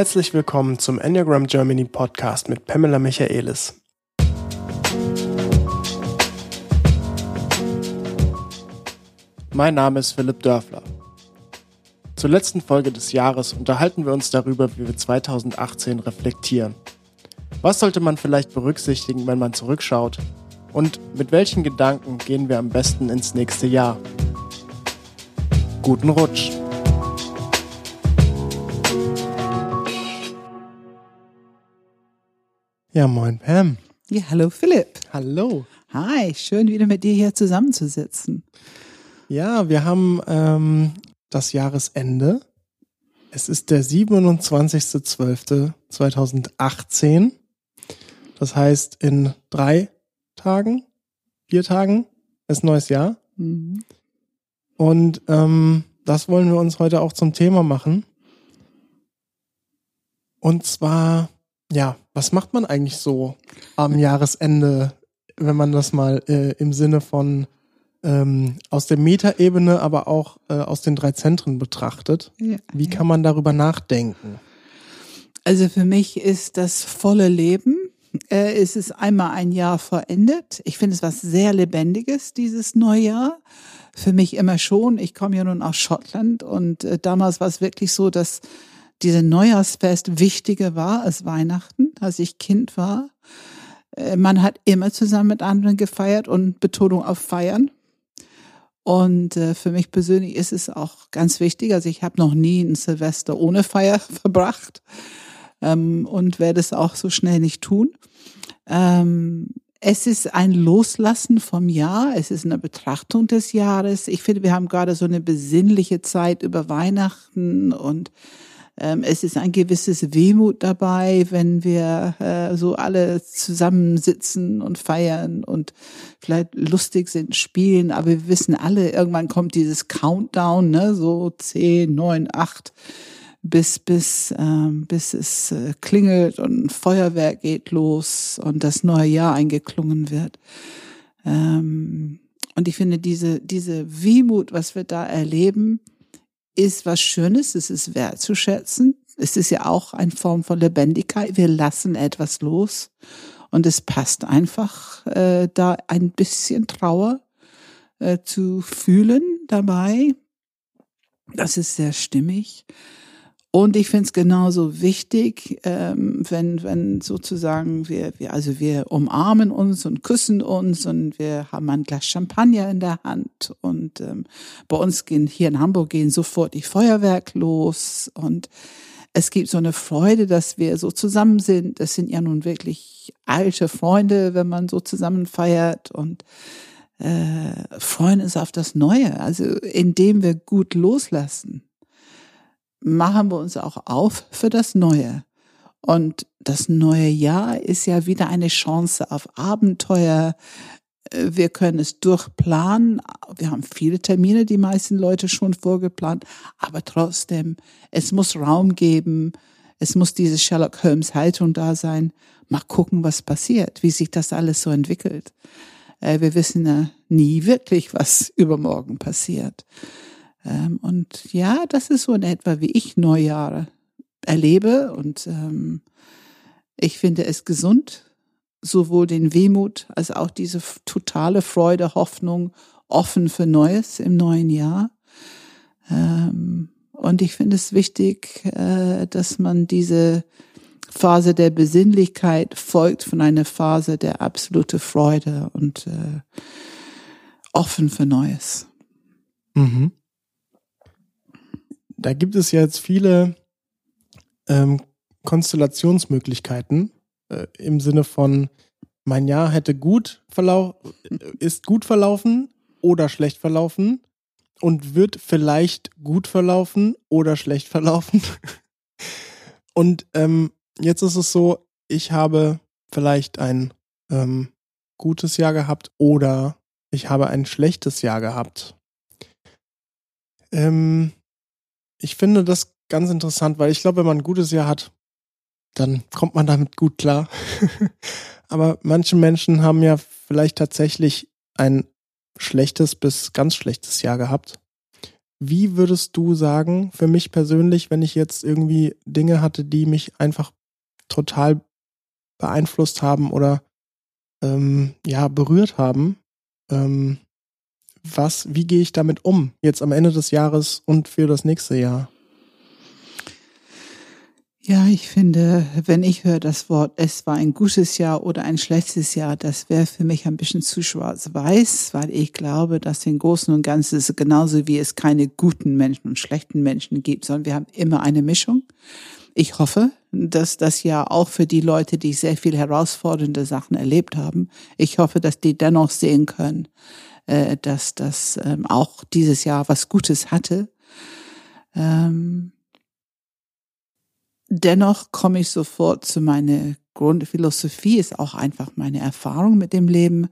Herzlich willkommen zum Enneagram Germany Podcast mit Pamela Michaelis. Mein Name ist Philipp Dörfler. Zur letzten Folge des Jahres unterhalten wir uns darüber, wie wir 2018 reflektieren. Was sollte man vielleicht berücksichtigen, wenn man zurückschaut? Und mit welchen Gedanken gehen wir am besten ins nächste Jahr? Guten Rutsch! Ja, moin Pam. Ja, hallo Philipp. Hallo. Hi, schön wieder mit dir hier zusammenzusitzen. Ja, wir haben ähm, das Jahresende. Es ist der 27.12.2018. Das heißt, in drei Tagen, vier Tagen ist neues Jahr. Mhm. Und ähm, das wollen wir uns heute auch zum Thema machen. Und zwar, ja, was macht man eigentlich so am Jahresende, wenn man das mal äh, im Sinne von ähm, aus der Metaebene, aber auch äh, aus den drei Zentren betrachtet? Ja, Wie kann man darüber nachdenken? Also für mich ist das volle Leben. Äh, es ist einmal ein Jahr verendet. Ich finde es was sehr Lebendiges, dieses Neujahr. Für mich immer schon. Ich komme ja nun aus Schottland und äh, damals war es wirklich so, dass diese Neujahrsfest wichtiger war als Weihnachten, als ich Kind war. Äh, man hat immer zusammen mit anderen gefeiert und Betonung auf Feiern. Und äh, für mich persönlich ist es auch ganz wichtig. Also ich habe noch nie ein Silvester ohne Feier verbracht ähm, und werde es auch so schnell nicht tun. Ähm, es ist ein Loslassen vom Jahr, es ist eine Betrachtung des Jahres. Ich finde, wir haben gerade so eine besinnliche Zeit über Weihnachten und es ist ein gewisses Wehmut dabei, wenn wir äh, so alle zusammensitzen und feiern und vielleicht lustig sind, spielen, aber wir wissen alle, irgendwann kommt dieses Countdown, ne, so zehn, neun, acht bis bis ähm, bis es äh, klingelt und ein Feuerwerk geht los und das neue Jahr eingeklungen wird. Ähm, und ich finde diese diese Wehmut, was wir da erleben, ist was Schönes, es ist wertzuschätzen. Es ist ja auch eine Form von Lebendigkeit. Wir lassen etwas los und es passt einfach, äh, da ein bisschen Trauer äh, zu fühlen dabei. Das ist sehr stimmig. Und ich finde es genauso wichtig, ähm, wenn, wenn sozusagen wir, wir, also wir umarmen uns und küssen uns und wir haben ein Glas Champagner in der Hand und ähm, bei uns gehen hier in Hamburg gehen sofort die Feuerwerk los und es gibt so eine Freude, dass wir so zusammen sind. Es sind ja nun wirklich alte Freunde, wenn man so zusammen feiert und äh, freuen uns auf das Neue, also indem wir gut loslassen machen wir uns auch auf für das Neue. Und das neue Jahr ist ja wieder eine Chance auf Abenteuer. Wir können es durchplanen. Wir haben viele Termine, die meisten Leute schon vorgeplant. Aber trotzdem, es muss Raum geben. Es muss diese Sherlock Holmes Haltung da sein. Mal gucken, was passiert, wie sich das alles so entwickelt. Äh, wir wissen ja nie wirklich, was übermorgen passiert. Ähm, und ja, das ist so in etwa, wie ich Neujahre erlebe. Und ähm, ich finde es gesund, sowohl den Wehmut als auch diese totale Freude, Hoffnung, offen für Neues im neuen Jahr. Ähm, und ich finde es wichtig, äh, dass man diese Phase der Besinnlichkeit folgt von einer Phase der absolute Freude und äh, offen für Neues. Mhm da gibt es jetzt viele ähm, Konstellationsmöglichkeiten äh, im Sinne von mein Jahr hätte gut verlau äh, ist gut verlaufen oder schlecht verlaufen und wird vielleicht gut verlaufen oder schlecht verlaufen. und ähm, jetzt ist es so, ich habe vielleicht ein ähm, gutes Jahr gehabt oder ich habe ein schlechtes Jahr gehabt. Ähm, ich finde das ganz interessant, weil ich glaube, wenn man ein gutes Jahr hat, dann kommt man damit gut klar. Aber manche Menschen haben ja vielleicht tatsächlich ein schlechtes bis ganz schlechtes Jahr gehabt. wie würdest du sagen, für mich persönlich, wenn ich jetzt irgendwie Dinge hatte, die mich einfach total beeinflusst haben oder ähm, ja berührt haben, ähm, was, wie gehe ich damit um jetzt am Ende des Jahres und für das nächste Jahr? Ja, ich finde, wenn ich höre das Wort, es war ein gutes Jahr oder ein schlechtes Jahr, das wäre für mich ein bisschen zu schwarz-weiß, weil ich glaube, dass im Großen und Ganzen ist genauso wie es keine guten Menschen und schlechten Menschen gibt, sondern wir haben immer eine Mischung. Ich hoffe, dass das Jahr auch für die Leute, die sehr viel herausfordernde Sachen erlebt haben, ich hoffe, dass die dennoch sehen können, äh, dass das ähm, auch dieses Jahr was Gutes hatte. Ähm, dennoch komme ich sofort zu meiner Grundphilosophie, ist auch einfach meine Erfahrung mit dem Leben.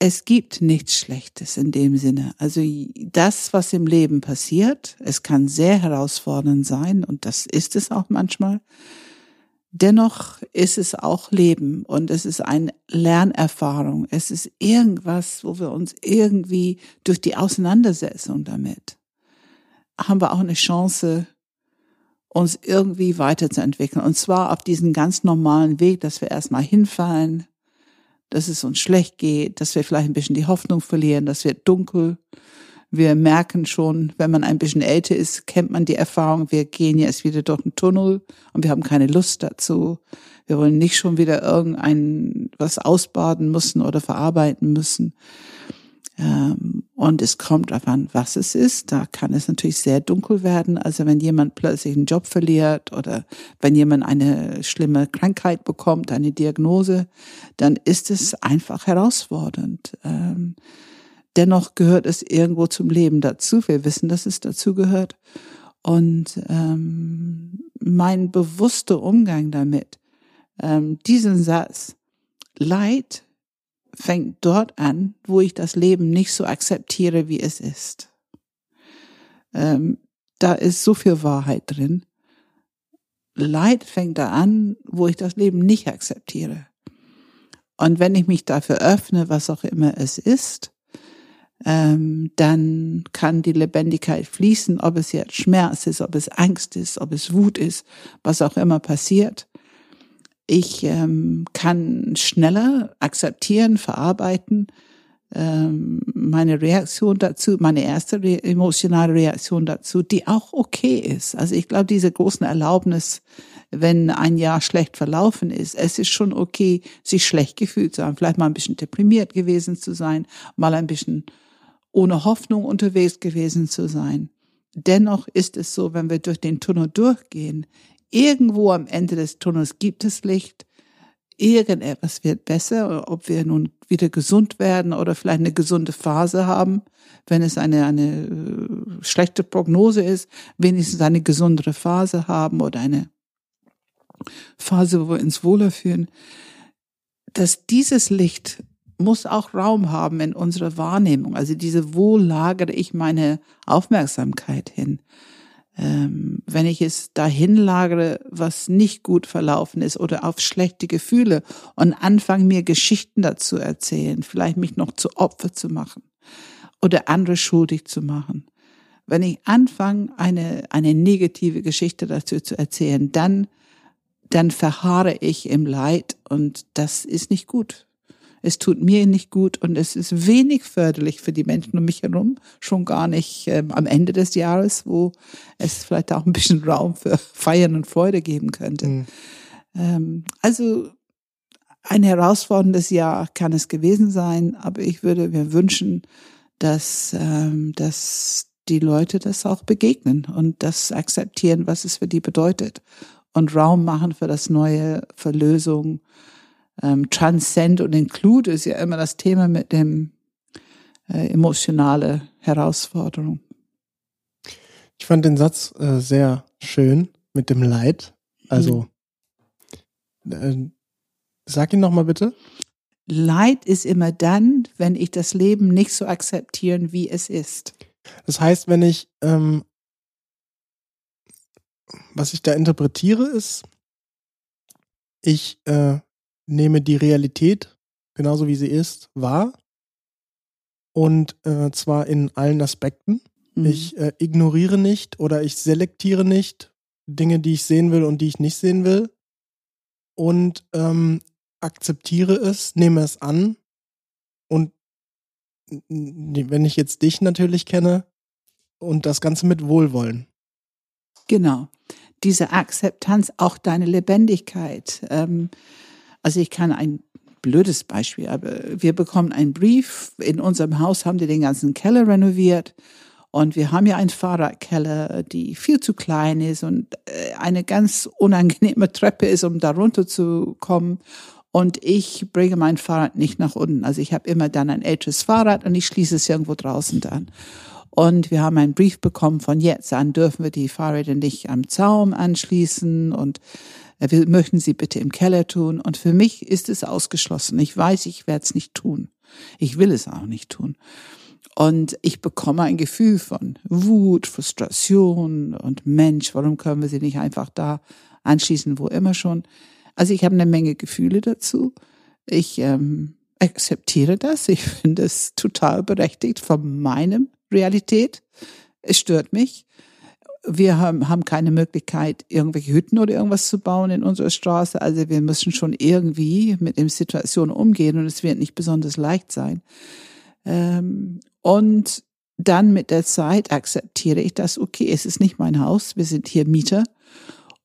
Es gibt nichts Schlechtes in dem Sinne. Also das, was im Leben passiert, es kann sehr herausfordernd sein und das ist es auch manchmal. Dennoch ist es auch Leben und es ist eine Lernerfahrung. Es ist irgendwas, wo wir uns irgendwie durch die Auseinandersetzung damit haben wir auch eine Chance, uns irgendwie weiterzuentwickeln. Und zwar auf diesen ganz normalen Weg, dass wir erstmal hinfallen, dass es uns schlecht geht, dass wir vielleicht ein bisschen die Hoffnung verlieren, dass wir dunkel. Wir merken schon, wenn man ein bisschen älter ist, kennt man die Erfahrung, wir gehen jetzt wieder durch den Tunnel und wir haben keine Lust dazu. Wir wollen nicht schon wieder irgendein was ausbaden müssen oder verarbeiten müssen. Ähm, und es kommt darauf an, was es ist. Da kann es natürlich sehr dunkel werden. Also wenn jemand plötzlich einen Job verliert oder wenn jemand eine schlimme Krankheit bekommt, eine Diagnose, dann ist es einfach herausfordernd. Dennoch gehört es irgendwo zum Leben dazu. Wir wissen, dass es dazu gehört. Und ähm, mein bewusster Umgang damit, ähm, diesen Satz, Leid fängt dort an, wo ich das Leben nicht so akzeptiere, wie es ist. Ähm, da ist so viel Wahrheit drin. Leid fängt da an, wo ich das Leben nicht akzeptiere. Und wenn ich mich dafür öffne, was auch immer es ist, ähm, dann kann die Lebendigkeit fließen, ob es jetzt Schmerz ist, ob es Angst ist, ob es Wut ist, was auch immer passiert. Ich ähm, kann schneller akzeptieren, verarbeiten. Ähm, meine Reaktion dazu, meine erste re emotionale Reaktion dazu, die auch okay ist. Also ich glaube, diese großen Erlaubnis, wenn ein Jahr schlecht verlaufen ist, es ist schon okay, sich schlecht gefühlt zu haben, vielleicht mal ein bisschen deprimiert gewesen zu sein, mal ein bisschen ohne Hoffnung unterwegs gewesen zu sein. Dennoch ist es so, wenn wir durch den Tunnel durchgehen, Irgendwo am Ende des Tunnels gibt es Licht. Irgendetwas wird besser, ob wir nun wieder gesund werden oder vielleicht eine gesunde Phase haben. Wenn es eine, eine äh, schlechte Prognose ist, wenigstens eine gesundere Phase haben oder eine Phase, wo wir uns wohler fühlen. Dass dieses Licht muss auch Raum haben in unserer Wahrnehmung. Also diese, wo lagere ich meine Aufmerksamkeit hin? ähm, wenn ich es dahin lagere, was nicht gut verlaufen ist oder auf schlechte Gefühle und anfange mir Geschichten dazu erzählen, vielleicht mich noch zu Opfer zu machen oder andere schuldig zu machen. Wenn ich anfange, eine, eine negative Geschichte dazu zu erzählen, dann, dann verharre ich im Leid und das ist nicht gut es tut mir nicht gut und es ist wenig förderlich für die Menschen um mich herum, schon gar nicht ähm, am Ende des Jahres, wo es vielleicht auch ein bisschen Raum für Feiern und Freude geben könnte. Mhm. Ähm, also ein herausforderndes Jahr kann es gewesen sein, aber ich würde mir wünschen, dass, ähm, dass die Leute das auch begegnen und das akzeptieren, was es für die bedeutet und Raum machen für das Neue, für Lösungen ähm, Transcend und Include ist ja immer das Thema mit dem äh, emotionale Herausforderung. Ich fand den Satz äh, sehr schön mit dem Leid. Also, äh, sag ihn nochmal bitte. Leid ist immer dann, wenn ich das Leben nicht so akzeptieren, wie es ist. Das heißt, wenn ich, ähm, was ich da interpretiere, ist, ich äh, nehme die Realität, genauso wie sie ist, wahr Und äh, zwar in allen Aspekten. Mhm. Ich äh, ignoriere nicht oder ich selektiere nicht Dinge, die ich sehen will und die ich nicht sehen will. Und ähm, akzeptiere es, nehme es an. Und wenn ich jetzt dich natürlich kenne, und das Ganze mit Wohlwollen. Genau. Diese Akzeptanz, auch deine Lebendigkeit. Ähm, also ich kann ein blödes Beispiel, aber wir bekommen einen Brief. In unserem Haus haben die den ganzen Keller renoviert. Und wir haben ja einen Fahrradkeller, die viel zu klein ist und äh, eine ganz unangenehme Treppe ist, um da runter zu kommen. Und ich bringe mein Fahrrad nicht nach unten. Also ich habe immer dann ein älteres Fahrrad und ich schließe es irgendwo draußen dann. Und wir haben einen Brief bekommen, von jetzt an dürfen wir die Fahrräder nicht am Zaum anschließen und wir möchten sie bitte im Keller tun. Und für mich ist es ausgeschlossen. Ich weiß, ich werde es nicht tun. Ich will es auch nicht tun. Und ich bekomme ein Gefühl von Wut, Frustration und Mensch, warum können wir sie nicht einfach da anschließen, wo immer schon. Also ich habe eine Menge Gefühle dazu. Ich ähm, akzeptiere das. Ich finde es total berechtigt von meinem Realität. Es stört mich. Wir haben, haben keine Möglichkeit, irgendwelche Hütten oder irgendwas zu bauen in unserer Straße. Also wir müssen schon irgendwie mit der Situation umgehen und es wird nicht besonders leicht sein. Ähm, und dann mit der Zeit akzeptiere ich das, okay, es ist nicht mein Haus, wir sind hier Mieter.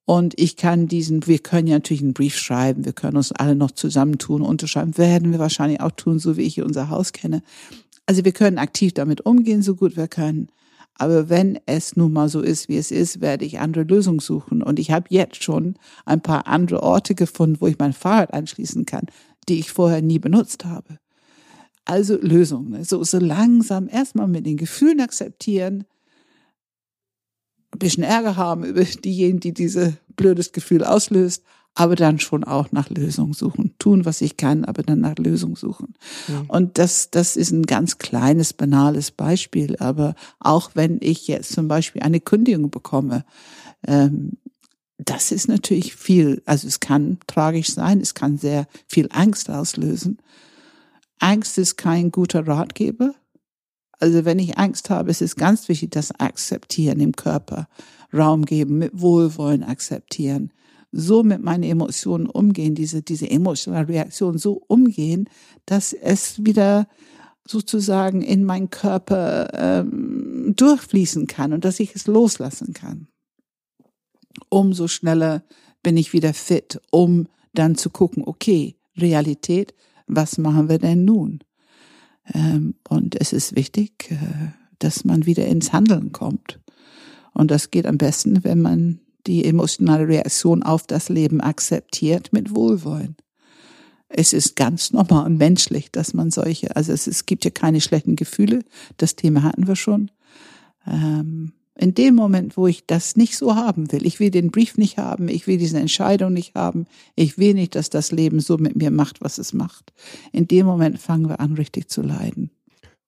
Und ich kann diesen, wir können ja natürlich einen Brief schreiben, wir können uns alle noch zusammentun, unterschreiben, werden wir wahrscheinlich auch tun, so wie ich unser Haus kenne. Also wir können aktiv damit umgehen, so gut wir können. Aber wenn es nun mal so ist, wie es ist, werde ich andere Lösungen suchen. Und ich habe jetzt schon ein paar andere Orte gefunden, wo ich mein Fahrrad anschließen kann, die ich vorher nie benutzt habe. Also Lösungen. So, so langsam erstmal mit den Gefühlen akzeptieren, ein bisschen Ärger haben über diejenigen, die diese blödes Gefühl auslöst, aber dann schon auch nach Lösung suchen. Tun, was ich kann, aber dann nach Lösung suchen. Mhm. Und das, das ist ein ganz kleines, banales Beispiel. Aber auch wenn ich jetzt zum Beispiel eine Kündigung bekomme, ähm, das ist natürlich viel, also es kann tragisch sein, es kann sehr viel Angst auslösen. Angst ist kein guter Ratgeber. Also wenn ich Angst habe, ist es ganz wichtig, das Akzeptieren im Körper, Raum geben, mit Wohlwollen akzeptieren so mit meinen Emotionen umgehen, diese, diese emotionale Reaktion so umgehen, dass es wieder sozusagen in meinen Körper ähm, durchfließen kann und dass ich es loslassen kann. Umso schneller bin ich wieder fit, um dann zu gucken, okay, Realität, was machen wir denn nun? Ähm, und es ist wichtig, äh, dass man wieder ins Handeln kommt. Und das geht am besten, wenn man die emotionale Reaktion auf das Leben akzeptiert mit Wohlwollen. Es ist ganz normal und menschlich, dass man solche, also es, es gibt ja keine schlechten Gefühle, das Thema hatten wir schon. Ähm, in dem Moment, wo ich das nicht so haben will, ich will den Brief nicht haben, ich will diese Entscheidung nicht haben, ich will nicht, dass das Leben so mit mir macht, was es macht. In dem Moment fangen wir an, richtig zu leiden.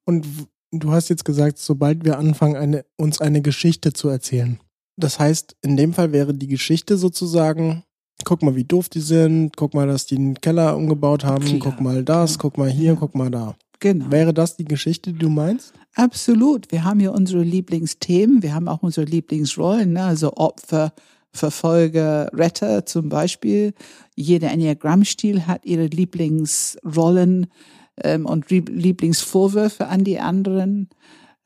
Und du hast jetzt gesagt, sobald wir anfangen, eine, uns eine Geschichte zu erzählen, das heißt, in dem Fall wäre die Geschichte sozusagen, guck mal, wie doof die sind, guck mal, dass die einen Keller umgebaut haben, Klar. guck mal das, guck mal hier, ja. guck mal da. Genau. Wäre das die Geschichte, die du meinst? Absolut. Wir haben ja unsere Lieblingsthemen, wir haben auch unsere Lieblingsrollen, ne? also Opfer, Verfolger, Retter zum Beispiel. Jeder Enneagramm-Stil hat ihre Lieblingsrollen ähm, und Lieblingsvorwürfe an die anderen.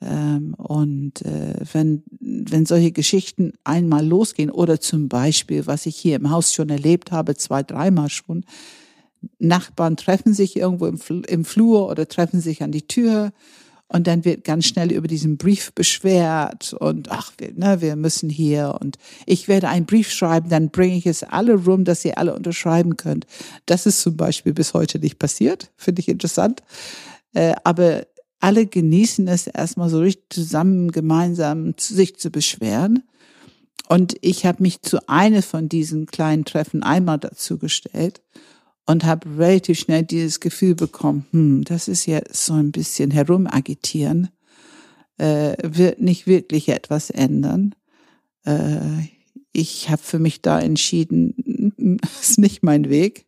Ähm, und äh, wenn, wenn solche Geschichten einmal losgehen oder zum Beispiel, was ich hier im Haus schon erlebt habe, zwei, dreimal schon, Nachbarn treffen sich irgendwo im, im Flur oder treffen sich an die Tür und dann wird ganz schnell über diesen Brief beschwert und ach, wir, ne, wir müssen hier und ich werde einen Brief schreiben, dann bringe ich es alle rum, dass ihr alle unterschreiben könnt. Das ist zum Beispiel bis heute nicht passiert, finde ich interessant. Äh, aber alle genießen es erstmal so richtig zusammen, gemeinsam sich zu beschweren. Und ich habe mich zu einer von diesen kleinen Treffen einmal dazu gestellt und habe relativ schnell dieses Gefühl bekommen, hm, das ist jetzt so ein bisschen herumagitieren, äh, wird nicht wirklich etwas ändern. Äh, ich habe für mich da entschieden, ist nicht mein Weg.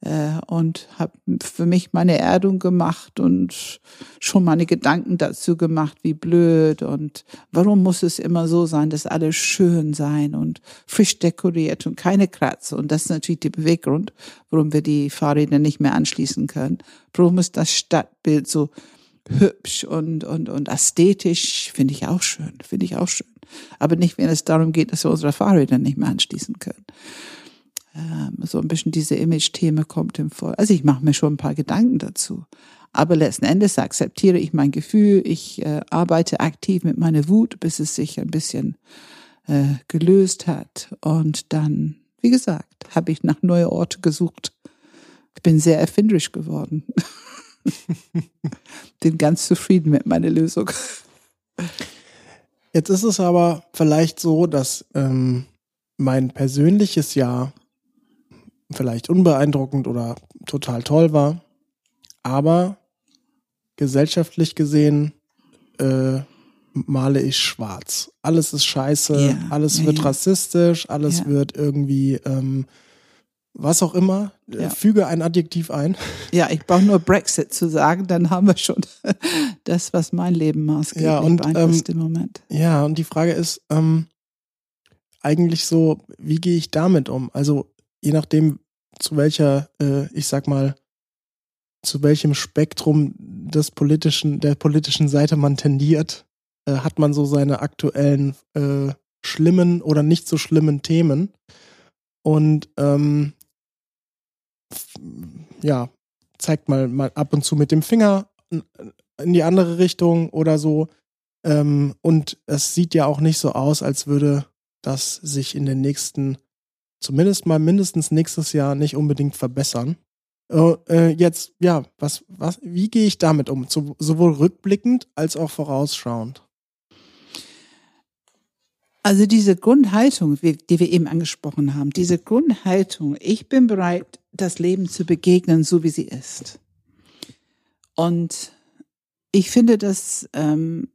Äh, und habe für mich meine Erdung gemacht und schon meine Gedanken dazu gemacht, wie blöd und warum muss es immer so sein, dass alles schön sein und frisch dekoriert und keine Kratzer. Und das ist natürlich der Beweggrund, warum wir die Fahrräder nicht mehr anschließen können. Warum ist das Stadtbild so hübsch und, und, und ästhetisch? Finde ich auch schön, finde ich auch schön. Aber nicht, wenn es darum geht, dass wir unsere Fahrräder nicht mehr anschließen können so ein bisschen diese Image-Thema kommt im Vor. Also ich mache mir schon ein paar Gedanken dazu. Aber letzten Endes akzeptiere ich mein Gefühl. Ich äh, arbeite aktiv mit meiner Wut, bis es sich ein bisschen äh, gelöst hat. Und dann, wie gesagt, habe ich nach neuen Orten gesucht. Ich bin sehr erfinderisch geworden. bin ganz zufrieden mit meiner Lösung. Jetzt ist es aber vielleicht so, dass ähm, mein persönliches Jahr vielleicht unbeeindruckend oder total toll war, aber gesellschaftlich gesehen äh, male ich schwarz. Alles ist scheiße, yeah, alles wird yeah. rassistisch, alles yeah. wird irgendwie ähm, was auch immer. Ja. Füge ein Adjektiv ein. Ja, ich brauche nur Brexit zu sagen, dann haben wir schon das, was mein Leben maßgeblich ja, und, ähm, im Moment. Ja, und die Frage ist ähm, eigentlich so, wie gehe ich damit um? Also je nachdem, zu welcher, äh, ich sag mal, zu welchem Spektrum des politischen, der politischen Seite man tendiert, äh, hat man so seine aktuellen äh, schlimmen oder nicht so schlimmen Themen. Und ähm, ja, zeigt mal, mal ab und zu mit dem Finger in die andere Richtung oder so. Ähm, und es sieht ja auch nicht so aus, als würde das sich in den nächsten zumindest mal mindestens nächstes Jahr nicht unbedingt verbessern. Äh, äh, jetzt, ja, was, was, wie gehe ich damit um? Zu, sowohl rückblickend als auch vorausschauend. Also diese Grundhaltung, die wir eben angesprochen haben, diese Grundhaltung, ich bin bereit, das Leben zu begegnen, so wie sie ist. Und ich finde, dass, ähm,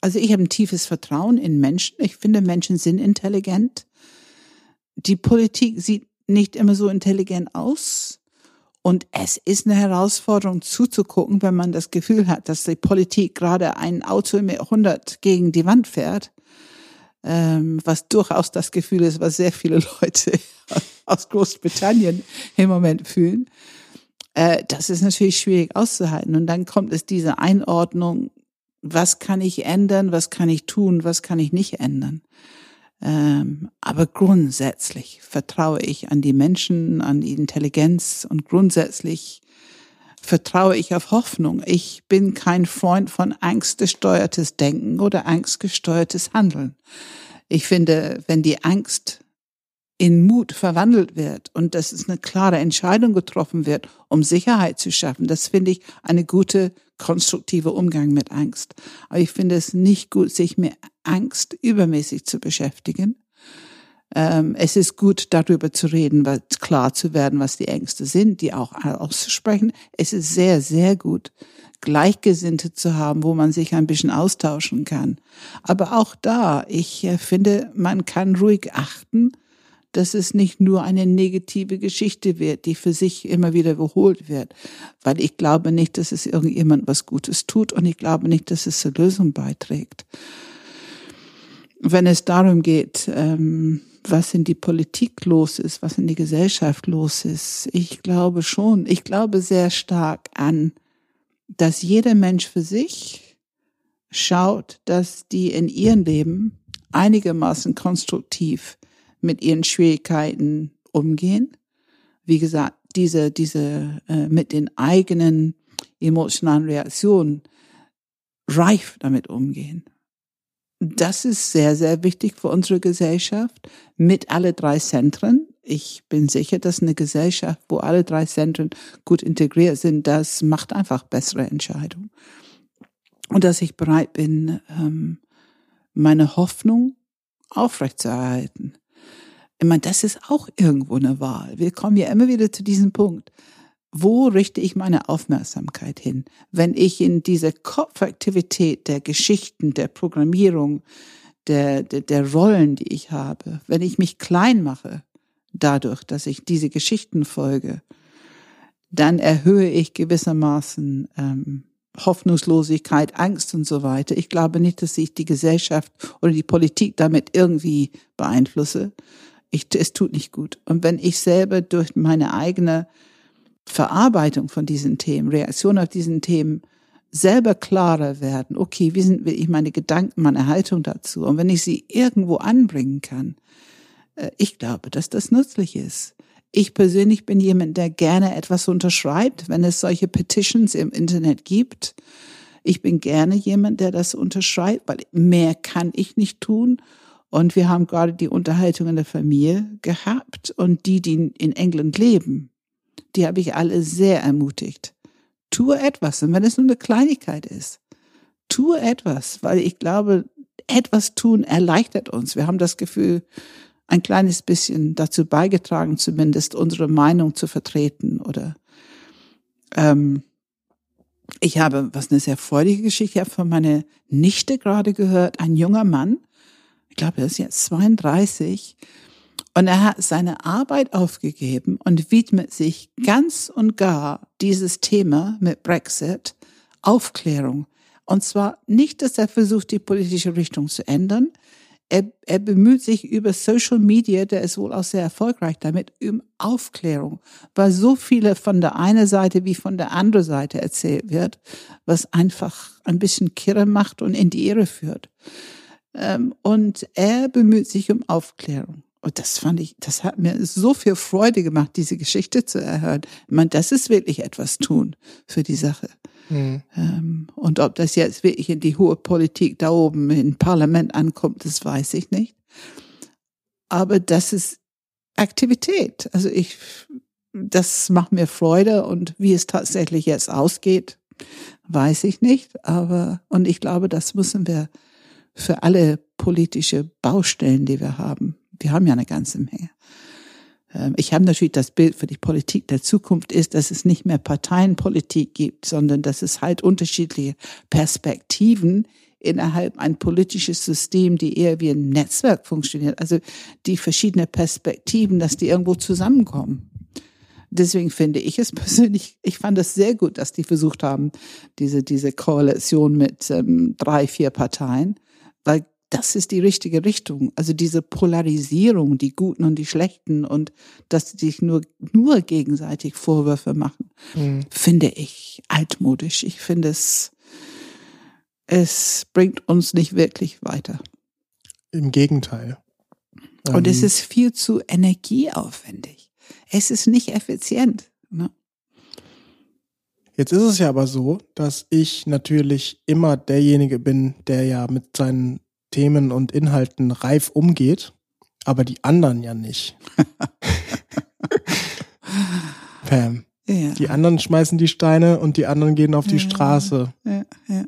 also ich habe ein tiefes Vertrauen in Menschen. Ich finde, Menschen sind intelligent die Politik sieht nicht immer so intelligent aus. Und es ist eine Herausforderung zuzugucken, wenn man das Gefühl hat, dass die Politik gerade ein Auto mit 100 gegen die Wand fährt, ähm, was durchaus das Gefühl ist, was sehr viele Leute aus Großbritannien im Moment fühlen. Äh, das ist natürlich schwierig auszuhalten. Und dann kommt es diese Einordnung, was kann ich ändern, was kann ich tun, was kann ich nicht ändern. Ähm, aber grundsätzlich vertraue ich an die Menschen, an die Intelligenz und grundsätzlich vertraue ich auf Hoffnung. Ich bin kein Freund von angstgesteuertes Denken oder angstgesteuertes Handeln. Ich finde, wenn die Angst in Mut verwandelt wird und dass es eine klare Entscheidung getroffen wird, um Sicherheit zu schaffen, das finde ich eine gute, konstruktive Umgang mit Angst. Aber ich finde es nicht gut, sich mit Angst übermäßig zu beschäftigen. Ähm, es ist gut, darüber zu reden, klar zu werden, was die Ängste sind, die auch auszusprechen. Es ist sehr, sehr gut, Gleichgesinnte zu haben, wo man sich ein bisschen austauschen kann. Aber auch da, ich äh, finde, man kann ruhig achten, dass es nicht nur eine negative Geschichte wird, die für sich immer wieder wiederholt wird. Weil ich glaube nicht, dass es irgendjemand was Gutes tut und ich glaube nicht, dass es zur Lösung beiträgt. Wenn es darum geht, ähm, was in die Politik los ist, was in die Gesellschaft los ist, ich glaube schon, ich glaube sehr stark an, dass jeder Mensch für sich schaut, dass die in ihrem Leben einigermaßen konstruktiv mit ihren Schwierigkeiten umgehen. Wie gesagt, diese, diese äh, mit den eigenen emotionalen Reaktionen reif damit umgehen. Das ist sehr, sehr wichtig für unsere Gesellschaft mit alle drei Zentren. Ich bin sicher, dass eine Gesellschaft, wo alle drei Zentren gut integriert sind, das macht einfach bessere Entscheidungen. Und dass ich bereit bin, ähm, meine Hoffnung aufrechtzuerhalten. Ich meine, das ist auch irgendwo eine Wahl. Wir kommen ja immer wieder zu diesem Punkt. Wo richte ich meine Aufmerksamkeit hin? Wenn ich in diese Kopfaktivität der Geschichten, der Programmierung, der, der, der Rollen, die ich habe, wenn ich mich klein mache, dadurch, dass ich diese Geschichten folge, dann erhöhe ich gewissermaßen ähm, Hoffnungslosigkeit, Angst und so weiter. Ich glaube nicht, dass ich die Gesellschaft oder die Politik damit irgendwie beeinflusse. Ich, es tut nicht gut. Und wenn ich selber durch meine eigene Verarbeitung von diesen Themen, Reaktion auf diesen Themen selber klarer werden, okay, wie sind ich meine Gedanken, meine Haltung dazu? Und wenn ich sie irgendwo anbringen kann, äh, ich glaube, dass das nützlich ist. Ich persönlich bin jemand, der gerne etwas unterschreibt, wenn es solche Petitions im Internet gibt. Ich bin gerne jemand, der das unterschreibt, weil mehr kann ich nicht tun. Und wir haben gerade die Unterhaltung in der Familie gehabt und die, die in England leben, die habe ich alle sehr ermutigt. Tue etwas, und wenn es nur eine Kleinigkeit ist, tue etwas, weil ich glaube, etwas tun erleichtert uns. Wir haben das Gefühl, ein kleines bisschen dazu beigetragen, zumindest unsere Meinung zu vertreten oder ähm, ich habe, was eine sehr freudige Geschichte, von meiner Nichte gerade gehört, ein junger Mann, ich glaube, er ist jetzt 32, und er hat seine Arbeit aufgegeben und widmet sich ganz und gar dieses Thema mit Brexit, Aufklärung. Und zwar nicht, dass er versucht, die politische Richtung zu ändern, er, er bemüht sich über Social Media, der ist wohl auch sehr erfolgreich damit, um Aufklärung, weil so viele von der einen Seite wie von der anderen Seite erzählt wird, was einfach ein bisschen kirre macht und in die Irre führt. Ähm, und er bemüht sich um Aufklärung. Und das fand ich, das hat mir so viel Freude gemacht, diese Geschichte zu erhören. Ich meine, das ist wirklich etwas tun für die Sache. Mhm. Ähm, und ob das jetzt wirklich in die hohe Politik da oben im Parlament ankommt, das weiß ich nicht. Aber das ist Aktivität. Also ich, das macht mir Freude und wie es tatsächlich jetzt ausgeht, weiß ich nicht. Aber, und ich glaube, das müssen wir für alle politische Baustellen, die wir haben. Wir haben ja eine ganze Menge. Ähm, ich habe natürlich das Bild für die Politik der Zukunft ist, dass es nicht mehr Parteienpolitik gibt, sondern dass es halt unterschiedliche Perspektiven innerhalb ein politisches System, die eher wie ein Netzwerk funktioniert. Also die verschiedenen Perspektiven, dass die irgendwo zusammenkommen. Deswegen finde ich es persönlich, ich fand es sehr gut, dass die versucht haben, diese, diese Koalition mit ähm, drei, vier Parteien, weil das ist die richtige Richtung. Also diese Polarisierung, die Guten und die Schlechten und dass sie sich nur, nur gegenseitig Vorwürfe machen, mhm. finde ich altmodisch. Ich finde es, es bringt uns nicht wirklich weiter. Im Gegenteil. Und ähm, es ist viel zu energieaufwendig. Es ist nicht effizient. Ne? Jetzt ist es ja aber so, dass ich natürlich immer derjenige bin, der ja mit seinen Themen und Inhalten reif umgeht, aber die anderen ja nicht. Pam. Ja. Die anderen schmeißen die Steine und die anderen gehen auf die ja, Straße. Ja, ja.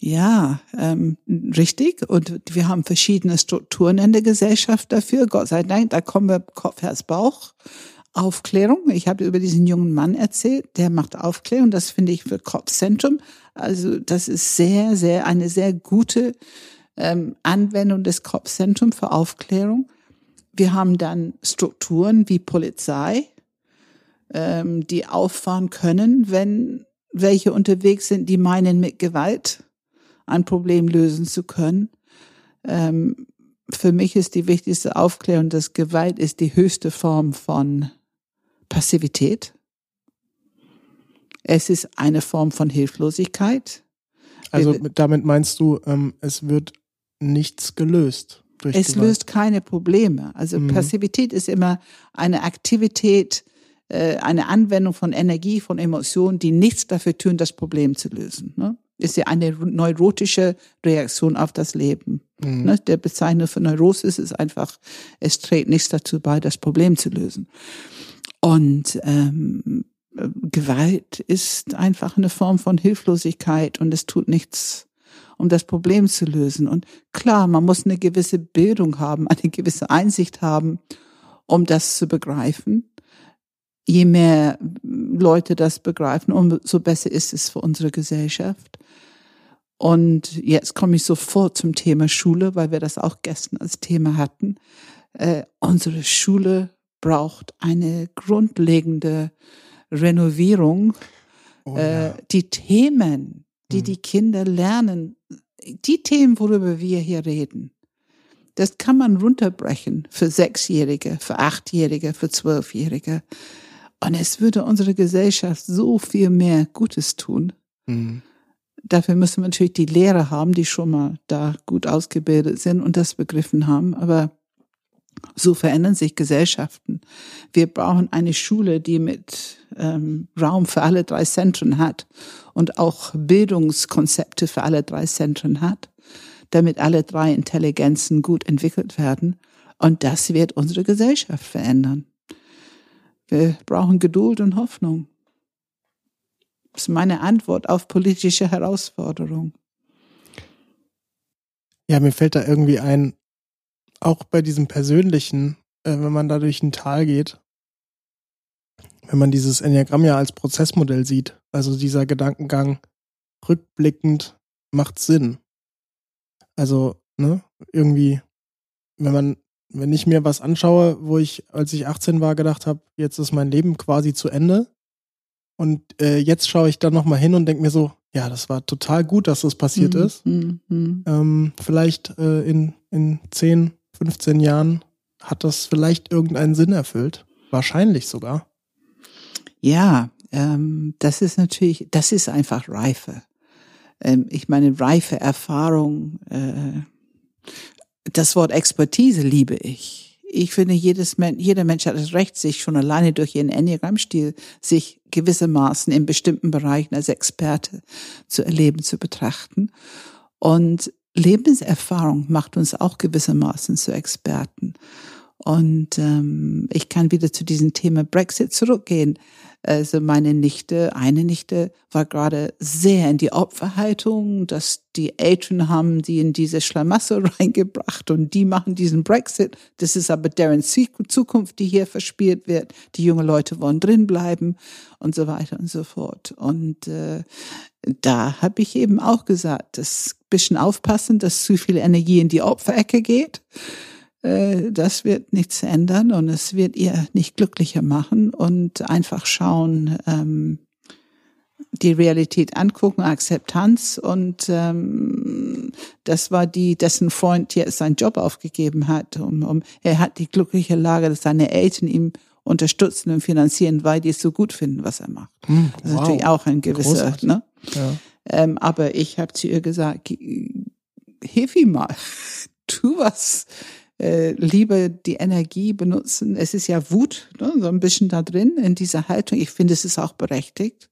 Ja, ähm, richtig. Und wir haben verschiedene Strukturen in der Gesellschaft dafür. Gott sei Dank, da kommen wir Kopf, Herz, Bauch. Aufklärung. Ich habe über diesen jungen Mann erzählt, der macht Aufklärung. Das finde ich für Kopfzentrum. Also das ist sehr, sehr eine sehr gute ähm, Anwendung des Kopfzentrums für Aufklärung. Wir haben dann Strukturen wie Polizei, ähm, die auffahren können, wenn welche unterwegs sind, die meinen, mit Gewalt ein Problem lösen zu können. Ähm, für mich ist die wichtigste Aufklärung, dass Gewalt ist die höchste Form von Passivität. Es ist eine Form von Hilflosigkeit. Also damit meinst du, ähm, es wird nichts gelöst. Durch es Gewalt. löst keine Probleme. Also mhm. Passivität ist immer eine Aktivität, äh, eine Anwendung von Energie, von Emotionen, die nichts dafür tun, das Problem zu lösen. Ne? Ist ja eine neurotische Reaktion auf das Leben. Mhm. Ne? Der Bezeichner für Neurosis ist einfach, es trägt nichts dazu bei, das Problem zu lösen. Und ähm, Gewalt ist einfach eine Form von Hilflosigkeit und es tut nichts, um das Problem zu lösen. Und klar, man muss eine gewisse Bildung haben, eine gewisse Einsicht haben, um das zu begreifen. Je mehr Leute das begreifen, umso besser ist es für unsere Gesellschaft. Und jetzt komme ich sofort zum Thema Schule, weil wir das auch gestern als Thema hatten. Äh, unsere Schule braucht eine grundlegende Renovierung. Oh, äh, ja. die Themen, die Hm. die Kinder lernen, die Themen, worüber wir hier reden, das kann man runterbrechen für Sechsjährige, für Achtjährige, für Zwölfjährige. Und es würde unserer Gesellschaft so viel mehr Gutes tun. Hm. Dafür müssen wir natürlich die Lehrer haben, die schon mal da gut ausgebildet sind und das begriffen haben. Aber so verändern sich Gesellschaften. Wir brauchen eine Schule, die mit ähm, Raum für alle drei Zentren hat und auch Bildungskonzepte für alle drei Zentren hat, damit alle drei Intelligenzen gut entwickelt werden. Und das wird unsere Gesellschaft verändern. Wir brauchen Geduld und Hoffnung. Das ist meine Antwort auf politische Herausforderungen. Ja, mir fällt da irgendwie ein, auch bei diesem persönlichen, äh, wenn man da durch ein Tal geht, wenn man dieses Enneagramm ja als Prozessmodell sieht, also dieser Gedankengang rückblickend macht Sinn. Also, ne, irgendwie, wenn man, wenn ich mir was anschaue, wo ich, als ich 18 war, gedacht habe, jetzt ist mein Leben quasi zu Ende. Und äh, jetzt schaue ich da nochmal hin und denke mir so, ja, das war total gut, dass das passiert Mhm, ist. mhm, mhm. Ähm, vielleicht äh, in, in 10, 15 Jahren hat das vielleicht irgendeinen Sinn erfüllt. Wahrscheinlich sogar. Ja, ähm, das ist natürlich, das ist einfach Reife. Ähm, ich meine, reife Erfahrung, äh, das Wort Expertise liebe ich. Ich finde, jedes Men jeder Mensch hat das Recht, sich schon alleine durch ihren Enneagrammstil sich gewissermaßen in bestimmten Bereichen als Experte zu erleben, zu betrachten. Und Lebenserfahrung macht uns auch gewissermaßen zu Experten. Und ähm, ich kann wieder zu diesem Thema Brexit zurückgehen. Also meine Nichte, eine Nichte war gerade sehr in die Opferhaltung, dass die Eltern haben die in diese Schlamassel reingebracht und die machen diesen Brexit. Das ist aber deren Zukunft, die hier verspielt wird. Die jungen Leute wollen drin bleiben und so weiter und so fort. Und äh, da habe ich eben auch gesagt, das bisschen aufpassen, dass zu viel Energie in die Opferecke geht Äh, das wird nichts ändern und es wird ihr nicht glücklicher machen und einfach schauen, ähm, die Realität angucken, Akzeptanz und ähm, das war die, dessen Freund jetzt seinen Job aufgegeben hat. Um, um, er hat die glückliche Lage, dass seine Eltern ihm unterstützen und finanzieren, weil die es so gut finden, was er macht. Hm, Das ist natürlich auch ein gewisser, Großartig. ne? Ja. Ähm, aber ich habe zu ihr gesagt, hilf ihm mal, tu was. Äh, lieber die Energie benutzen. Es ist ja Wut, ne, so ein bisschen da drin in dieser Haltung. Ich finde, es ist auch berechtigt.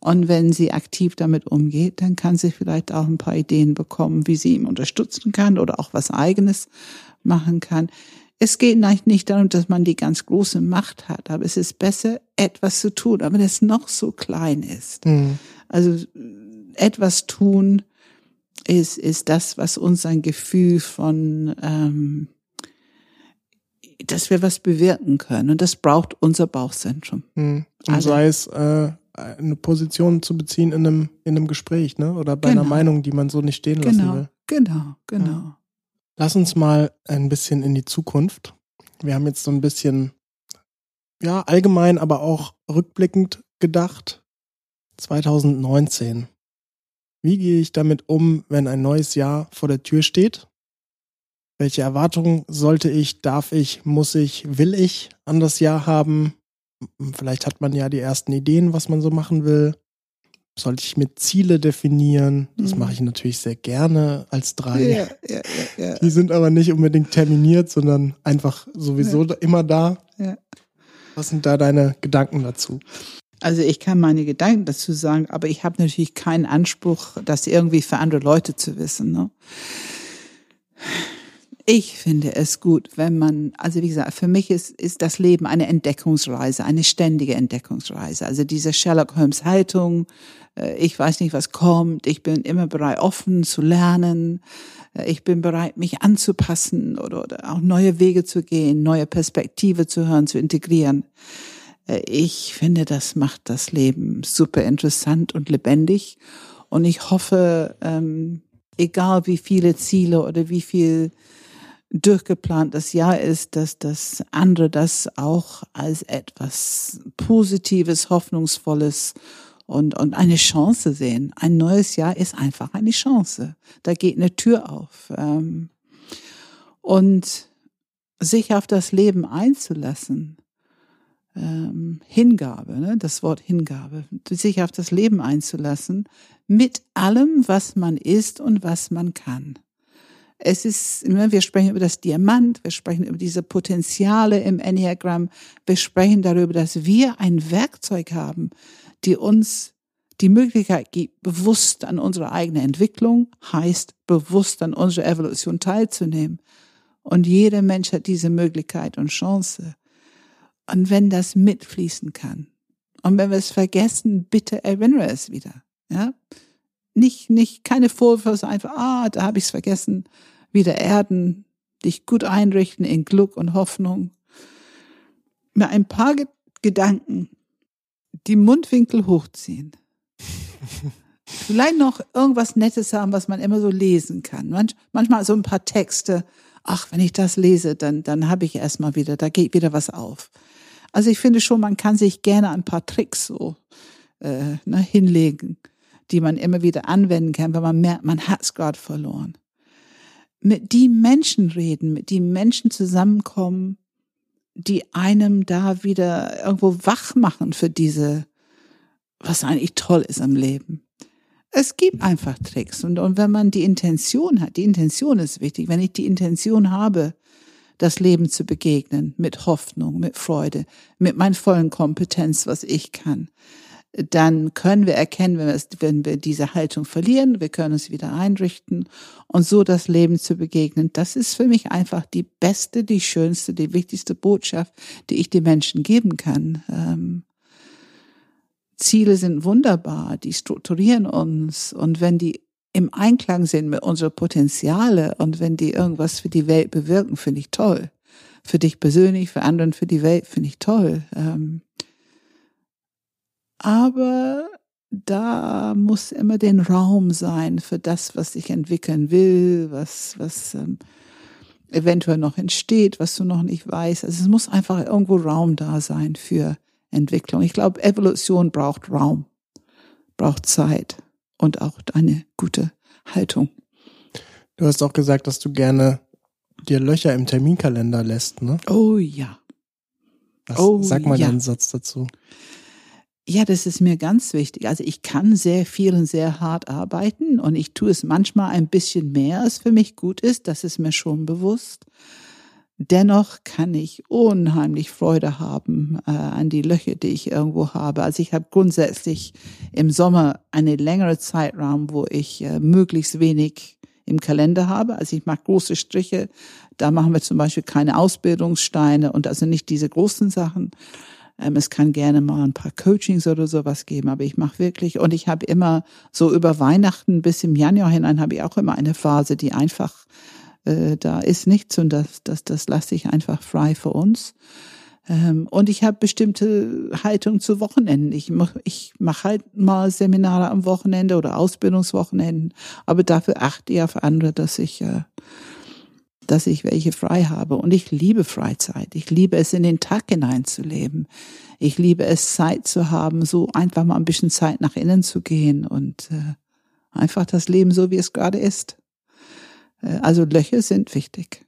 Und wenn sie aktiv damit umgeht, dann kann sie vielleicht auch ein paar Ideen bekommen, wie sie ihm unterstützen kann oder auch was eigenes machen kann. Es geht nicht darum, dass man die ganz große Macht hat, aber es ist besser, etwas zu tun, aber das noch so klein ist. Hm. Also etwas tun ist, ist das, was uns ein Gefühl von, ähm, dass wir was bewirken können. Und das braucht unser Bauchzentrum. Hm. Und Alle. sei es äh, eine Position zu beziehen in einem, in einem Gespräch, ne? Oder bei einer Genau. Meinung, die man so nicht stehen lassen Genau, will. genau, genau. Lass uns mal ein bisschen in die Zukunft. Wir haben jetzt so ein bisschen, ja, allgemein, aber auch rückblickend gedacht. 2019. Wie gehe ich damit um, wenn ein neues Jahr vor der Tür steht? Welche Erwartungen sollte ich, darf ich, muss ich, will ich an das Jahr haben? Vielleicht hat man ja die ersten Ideen, was man so machen will. Sollte ich mir Ziele definieren? Das Mhm. mache ich natürlich sehr gerne als drei. Ja, ja, ja. Die sind aber nicht unbedingt terminiert, sondern einfach sowieso immer da. Was sind da deine Gedanken dazu? Also ich kann meine Gedanken dazu sagen, aber ich habe natürlich keinen Anspruch, das irgendwie für andere Leute zu wissen. Ne? Ich finde es gut, wenn man, also wie gesagt, für mich ist, ist das Leben eine Entdeckungsreise, eine ständige Entdeckungsreise. Also diese Sherlock Holmes Haltung, äh, ich weiß nicht, was kommt, ich bin immer bereit, offen zu lernen, äh, ich bin bereit, mich anzupassen oder, oder auch neue Wege zu gehen, neue Perspektive zu hören, zu integrieren. Ich finde, das macht das Leben super interessant und lebendig. Und ich hoffe, ähm, egal wie viele Ziele oder wie viel durchgeplantes Jahr ist, dass das andere das auch als etwas Positives, Hoffnungsvolles und, und eine Chance sehen. Ein neues Jahr ist einfach eine Chance. Da geht eine Tür auf. Ähm, und sich auf das Leben einzulassen, ähm, Hingabe, ne? das Wort Hingabe, sich auf das Leben einzulassen, mit allem, was man ist und was man kann. Es ist, ne, wir sprechen über das Diamant, wir sprechen über diese Potenziale im Enneagramm, wir sprechen darüber, dass wir ein Werkzeug haben, die uns die Möglichkeit gibt, bewusst an unserer eigenen Entwicklung, heißt bewusst an unserer Evolution teilzunehmen. Und jeder Mensch hat diese Möglichkeit und Chance. Und wenn das mitfließen kann, und wenn wir es vergessen, bitte erinnere es wieder. Ja, nicht, nicht, keine Vorwürfe, einfach, ah, da habe ich es vergessen. Wieder erden, dich gut einrichten in Glück und Hoffnung. Mir ein paar Gedanken, die Mundwinkel hochziehen. Vielleicht noch irgendwas Nettes haben, was man immer so lesen kann. Manch, manchmal so ein paar Texte. Ach, wenn ich das lese, dann, dann habe ich erstmal wieder, da geht wieder was auf. Also ich finde schon, man kann sich gerne ein paar Tricks so äh, ne, hinlegen, die man immer wieder anwenden kann, wenn man merkt, man hat es gerade verloren. Mit die Menschen reden, mit die Menschen zusammenkommen, die einem da wieder irgendwo wach machen für diese, was eigentlich toll ist am Leben. Es gibt einfach Tricks und, und wenn man die Intention hat, die Intention ist wichtig. Wenn ich die Intention habe, das Leben zu begegnen mit Hoffnung, mit Freude, mit meiner vollen Kompetenz, was ich kann, dann können wir erkennen, wenn wir, wenn wir diese Haltung verlieren, wir können es wieder einrichten und so das Leben zu begegnen. Das ist für mich einfach die beste, die schönste, die wichtigste Botschaft, die ich den Menschen geben kann. Ähm, Ziele sind wunderbar, die strukturieren uns und wenn die im Einklang sind mit unseren Potenziale und wenn die irgendwas für die Welt bewirken, finde ich toll. Für dich persönlich, für anderen, für die Welt finde ich toll. Ähm, aber da muss immer den Raum sein für das, was ich entwickeln will, was, was ähm, eventuell noch entsteht, was du noch nicht weißt. Also es muss einfach irgendwo Raum da sein für Entwicklung. Ich glaube, Evolution braucht Raum, braucht Zeit und auch eine gute Haltung. Du hast auch gesagt, dass du gerne dir Löcher im Terminkalender lässt, ne? Oh ja. Was, Oh, sag mal ja. einen Satz dazu. Ja, das ist mir ganz wichtig. Also ich kann sehr viel und sehr hart arbeiten und ich tue es manchmal ein bisschen mehr, als für mich gut ist. Das ist mir schon bewusst. Dennoch kann ich unheimlich Freude haben äh, an die Löcher, die ich irgendwo habe. Also ich habe grundsätzlich im Sommer eine längere Zeitraum, wo ich äh, möglichst wenig im Kalender habe. Also ich mache große Striche. Da machen wir zum Beispiel keine Ausbildungssteine und also nicht diese großen Sachen. Ähm, es kann gerne mal ein paar Coachings oder sowas geben, aber ich mache wirklich und ich habe immer so über Weihnachten bis im Januar hinein habe ich auch immer eine Phase, die einfach äh, da ist nichts und das das das lasse ich einfach frei für uns. Ähm, und ich habe bestimmte Haltung zu Wochenenden. Ich mach, ich mache halt mal Seminare am Wochenende oder Ausbildungswochenenden, aber dafür achte ich auf andere, dass ich äh, dass ich welche frei habe. Und ich liebe Freizeit. Ich liebe es, in den Tag hineinzuleben. Ich liebe es, Zeit zu haben, so einfach mal ein bisschen Zeit nach innen zu gehen und äh, einfach das Leben so, wie es gerade ist. Äh, also Löcher sind wichtig.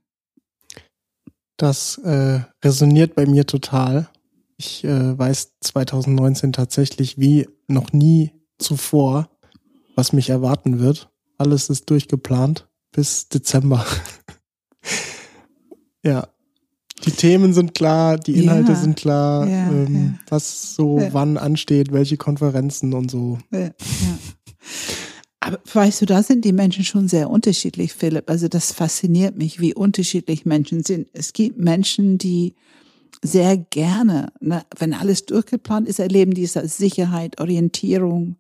Das äh, resoniert bei mir total. Ich äh, weiß 2019 tatsächlich wie noch nie zuvor, was mich erwarten wird. Alles ist durchgeplant bis Dezember. ja. Die Themen sind klar, die Inhalte Ja, sind klar, ja, ähm, ja. was so Ja. wann ansteht, welche Konferenzen und so. Aber weißt du, da sind die Menschen schon sehr unterschiedlich, Philipp. Also das fasziniert mich, wie unterschiedlich Menschen sind. Es gibt Menschen, die sehr gerne, ne, wenn alles durchgeplant ist, erleben diese Sicherheit, Orientierung.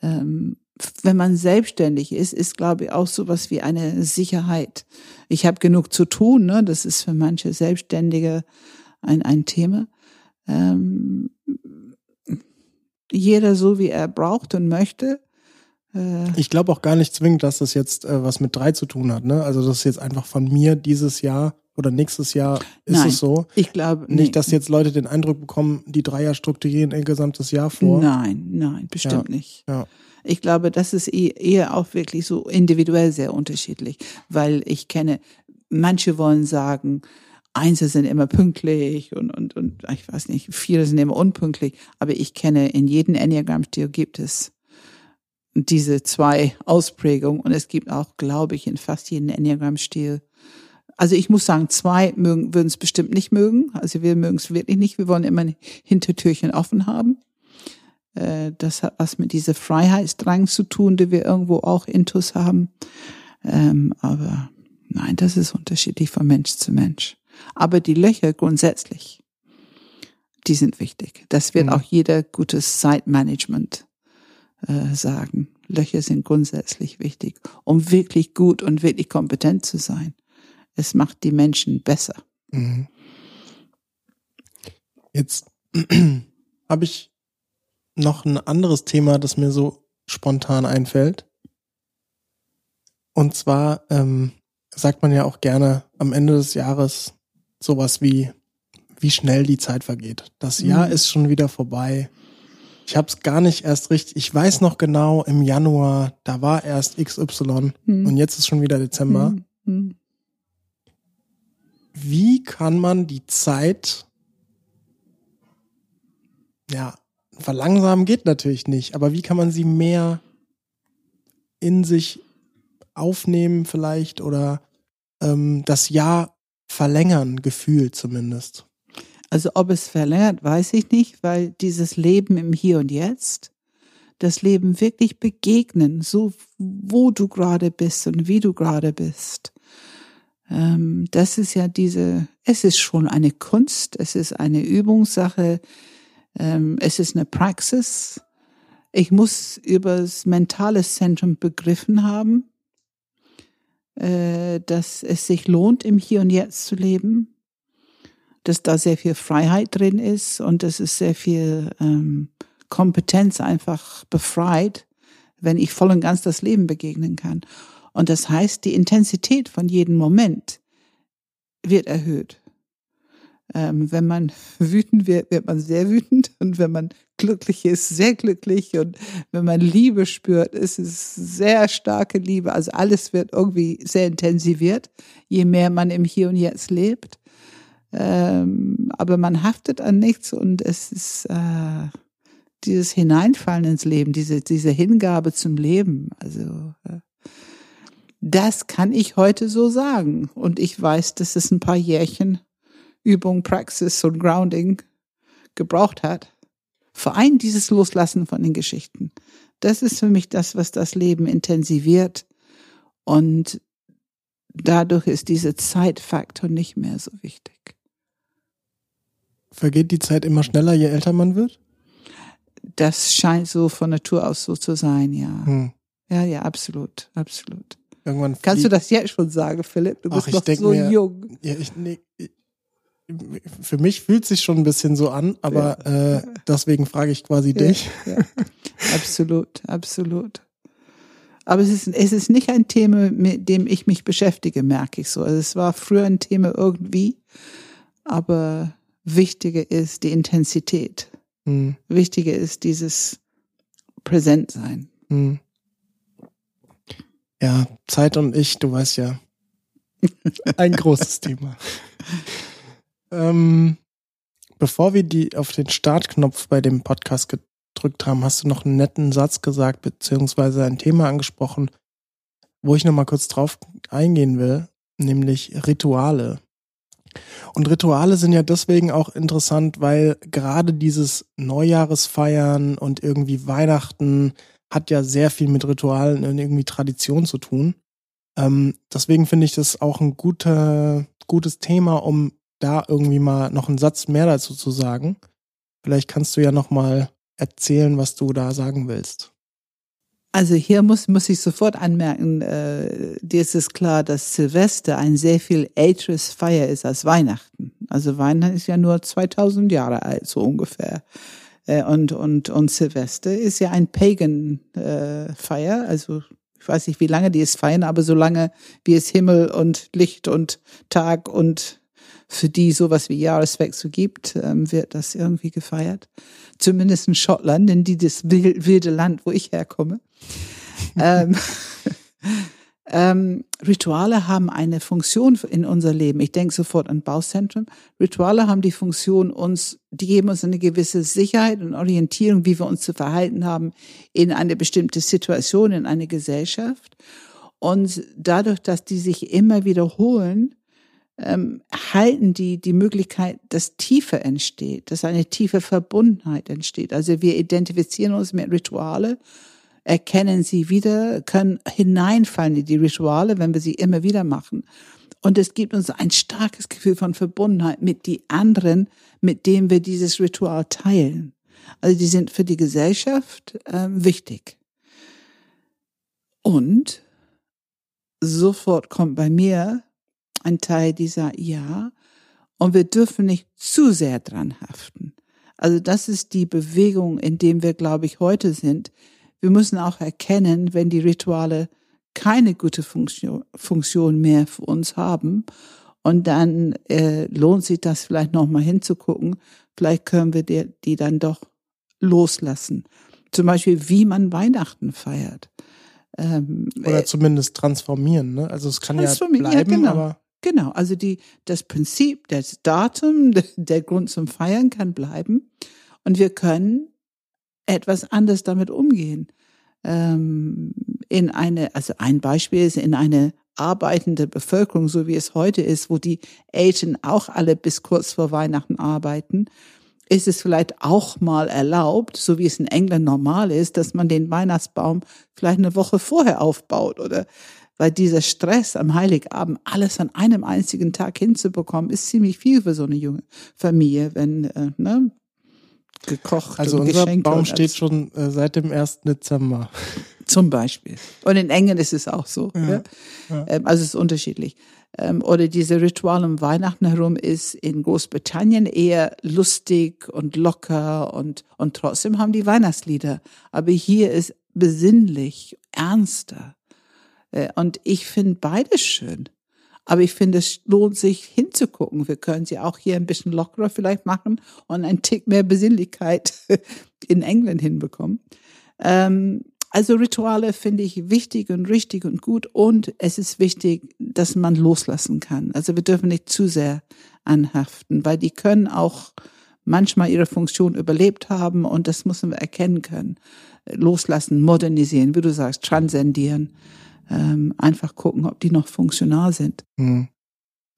Ähm, wenn man selbstständig ist, ist, glaube ich, auch sowas wie eine Sicherheit. Ich habe genug zu tun, ne? das ist für manche Selbstständige ein, ein Thema. Ähm, jeder so, wie er braucht und möchte. Äh, Ich glaube auch gar nicht zwingend, dass das jetzt äh, was mit drei zu tun hat. Ne? Also das ist jetzt einfach von mir dieses Jahr oder nächstes Jahr ist Nein. es so. ich glaube Nicht, nee. dass jetzt Leute den Eindruck bekommen, die Dreier strukturieren ein gesamtes Jahr vor. Nein, nein, bestimmt nicht. Ja. Ich glaube, das ist eh- eher auch wirklich so individuell sehr unterschiedlich, weil ich kenne, manche wollen sagen, Einser sind immer pünktlich und, und, und ich weiß nicht, Vierer sind immer unpünktlich, aber ich kenne, in jedem Enneagramm-Stil gibt es diese zwei Ausprägungen und es gibt auch, glaube ich, in fast jedem Enneagramm-Stil also ich muss sagen, zwei mögen, würden es bestimmt nicht mögen. Also wir mögen es wirklich nicht. Wir wollen immer ein Hintertürchen offen haben. Äh, Das hat was mit dieser Freiheitsdrang zu tun, die wir irgendwo auch intus haben. Ähm, aber nein, das ist unterschiedlich von Mensch zu Mensch. Aber die Löcher grundsätzlich, die sind wichtig. Das wird Mhm. auch jeder gutes Zeitmanagement äh, sagen. Löcher sind grundsätzlich wichtig, um wirklich gut und wirklich kompetent zu sein. Es macht die Menschen besser. Mhm. Jetzt habe ich noch ein anderes Thema, das mir so spontan einfällt. Und zwar ähm, sagt man ja auch gerne am Ende des Jahres sowas wie, wie schnell die Zeit vergeht. Das Jahr Mhm. ist schon wieder vorbei. Ich habe es gar nicht erst richtig. Ich weiß noch genau, im Januar, da war erst XY Mhm. und jetzt ist schon wieder Dezember. Hm, hm. wie kann man die Zeit, ja, verlangsamen geht natürlich nicht, aber wie kann man sie mehr in sich aufnehmen vielleicht oder ähm, das Jahr verlängern, gefühlt zumindest? Also ob es verlängert, weiß ich nicht, weil dieses Leben im Hier und Jetzt, das Leben wirklich begegnen, so wo du gerade bist und wie du gerade bist. Ähm, das ist ja diese, es ist schon eine Kunst, es ist eine Übungssache, ähm, es ist eine Praxis. Ich muss übers mentale Zentrum begriffen haben, äh, dass es sich lohnt, im Hier und Jetzt zu leben dass da sehr viel Freiheit drin ist und es sehr viel ähm, Kompetenz einfach befreit, wenn ich voll und ganz das Leben begegnen kann. Und das heißt, die Intensität von jedem Moment wird erhöht. Ähm, wenn man wütend wird, wird man sehr wütend. Und wenn man glücklich ist, sehr glücklich. Und wenn man Liebe spürt, ist es sehr starke Liebe. Also alles wird irgendwie sehr intensiviert, je mehr man im Hier und Jetzt lebt. Ähm, aber man haftet an nichts und es ist äh, dieses Hineinfallen ins Leben, diese, diese Hingabe zum Leben. Also äh, das kann ich heute so sagen. Und ich weiß, dass es ein paar Jährchen Übung, Praxis und Grounding gebraucht hat. Vor allem dieses Loslassen von den Geschichten. Das ist für mich das, was das Leben intensiviert. Und dadurch ist dieser Zeitfaktor nicht mehr so wichtig. Vergeht die Zeit immer schneller, je älter man wird? Das scheint so von Natur aus so zu sein, ja. Hm. Ja, ja, absolut, absolut. Irgendwann Kannst du das jetzt schon sagen, Philipp? Du Ach, bist ich noch so mir- jung. Ja, ich, nee, für mich fühlt sich schon ein bisschen so an, aber äh, deswegen frage ich quasi Ja, dich. ja. Absolut, absolut. Aber es ist, es ist nicht ein Thema, mit dem ich mich beschäftige, merke ich so. Also es war früher ein Thema irgendwie, aber wichtiger ist die Intensität. Hm, Wichtiger ist dieses Präsentsein. hm. Ja, Zeit und ich, du weißt ja, ein großes Thema. Ähm, bevor wir die auf den Startknopf bei dem Podcast gedrückt haben, hast du noch einen netten Satz gesagt, beziehungsweise ein Thema angesprochen, wo ich nochmal kurz drauf eingehen will, nämlich Rituale. Und Rituale sind ja deswegen auch interessant, weil gerade dieses Neujahresfeiern und irgendwie Weihnachten hat ja sehr viel mit Ritualen und irgendwie Tradition zu tun. Ähm, deswegen finde ich das auch ein guter, gutes Thema, um da irgendwie mal noch einen Satz mehr dazu zu sagen. Vielleicht kannst du ja noch mal erzählen, was du da sagen willst. Also hier muss, muss ich sofort anmerken, äh, dir ist es klar, dass Silvester ein sehr viel älteres Feier ist als Weihnachten. Also Weihnachten ist ja nur 2000 Jahre alt, so ungefähr. Äh, und, und, und Silvester ist ja ein Pagan-Feier, äh, also ich weiß nicht, wie lange die es feiern, aber solange wie es Himmel und Licht und Tag und für die sowas wie Jahreswechsel gibt, ähm, wird das irgendwie gefeiert. Zumindest in Schottland, in die das wilde Land, wo ich herkomme. ähm, ähm, Rituale haben eine Funktion in unser Leben. Ich denke sofort an Bauzentrum. Rituale haben die Funktion, uns, die geben uns eine gewisse Sicherheit und Orientierung, wie wir uns zu verhalten haben in eine bestimmte Situation, in eine Gesellschaft. Und dadurch, dass die sich immer wiederholen, ähm, halten die die Möglichkeit, dass Tiefe entsteht, dass eine tiefe Verbundenheit entsteht. Also wir identifizieren uns mit Rituale erkennen sie wieder, können hineinfallen in die Rituale, wenn wir sie immer wieder machen. Und es gibt uns ein starkes Gefühl von Verbundenheit mit die anderen, mit denen wir dieses Ritual teilen. Also die sind für die Gesellschaft äh, wichtig. Und sofort kommt bei mir ein Teil dieser Ja, und wir dürfen nicht zu sehr dran haften. Also das ist die Bewegung, in dem wir, glaube ich, heute sind. Wir müssen auch erkennen, wenn die Rituale keine gute Funktion, Funktion mehr für uns haben. Und dann äh, lohnt sich das vielleicht nochmal hinzugucken. Vielleicht können wir die, die dann doch loslassen. Zum Beispiel, wie man Weihnachten feiert. Ähm, Oder äh, zumindest transformieren. Ne? Also es kann ja bleiben, ja, genau. aber Genau, also die, das Prinzip, das Datum, der Grund zum Feiern kann bleiben. Und wir können etwas anders damit umgehen. Ähm, in eine, also ein Beispiel ist in eine arbeitende Bevölkerung, so wie es heute ist, wo die Eltern auch alle bis kurz vor Weihnachten arbeiten, ist es vielleicht auch mal erlaubt, so wie es in England normal ist, dass man den Weihnachtsbaum vielleicht eine Woche vorher aufbaut oder weil dieser Stress am Heiligabend alles an einem einzigen Tag hinzubekommen, ist ziemlich viel für so eine junge Familie, wenn äh, ne, gekocht also und unser geschenkt Baum steht schon äh, seit dem 1. Dezember. Zum Beispiel. Und in England ist es auch so. Ja, Ja. ja. Ähm, also es ist unterschiedlich. Ähm, oder diese Ritual um Weihnachten herum ist in Großbritannien eher lustig und locker und, und trotzdem haben die Weihnachtslieder. Aber hier ist besinnlich, ernster. Äh, Und ich finde beides schön. Aber ich finde, es lohnt sich hinzugucken. Wir können sie auch hier ein bisschen lockerer vielleicht machen und einen Tick mehr Besinnlichkeit in England hinbekommen. Ähm, also Rituale finde ich wichtig und richtig und gut und es ist wichtig, dass man loslassen kann. Also wir dürfen nicht zu sehr anhaften, weil die können auch manchmal ihre Funktion überlebt haben und das müssen wir erkennen können. Loslassen, modernisieren, wie du sagst, transzendieren ähm, einfach gucken, ob die noch funktional sind. Hm.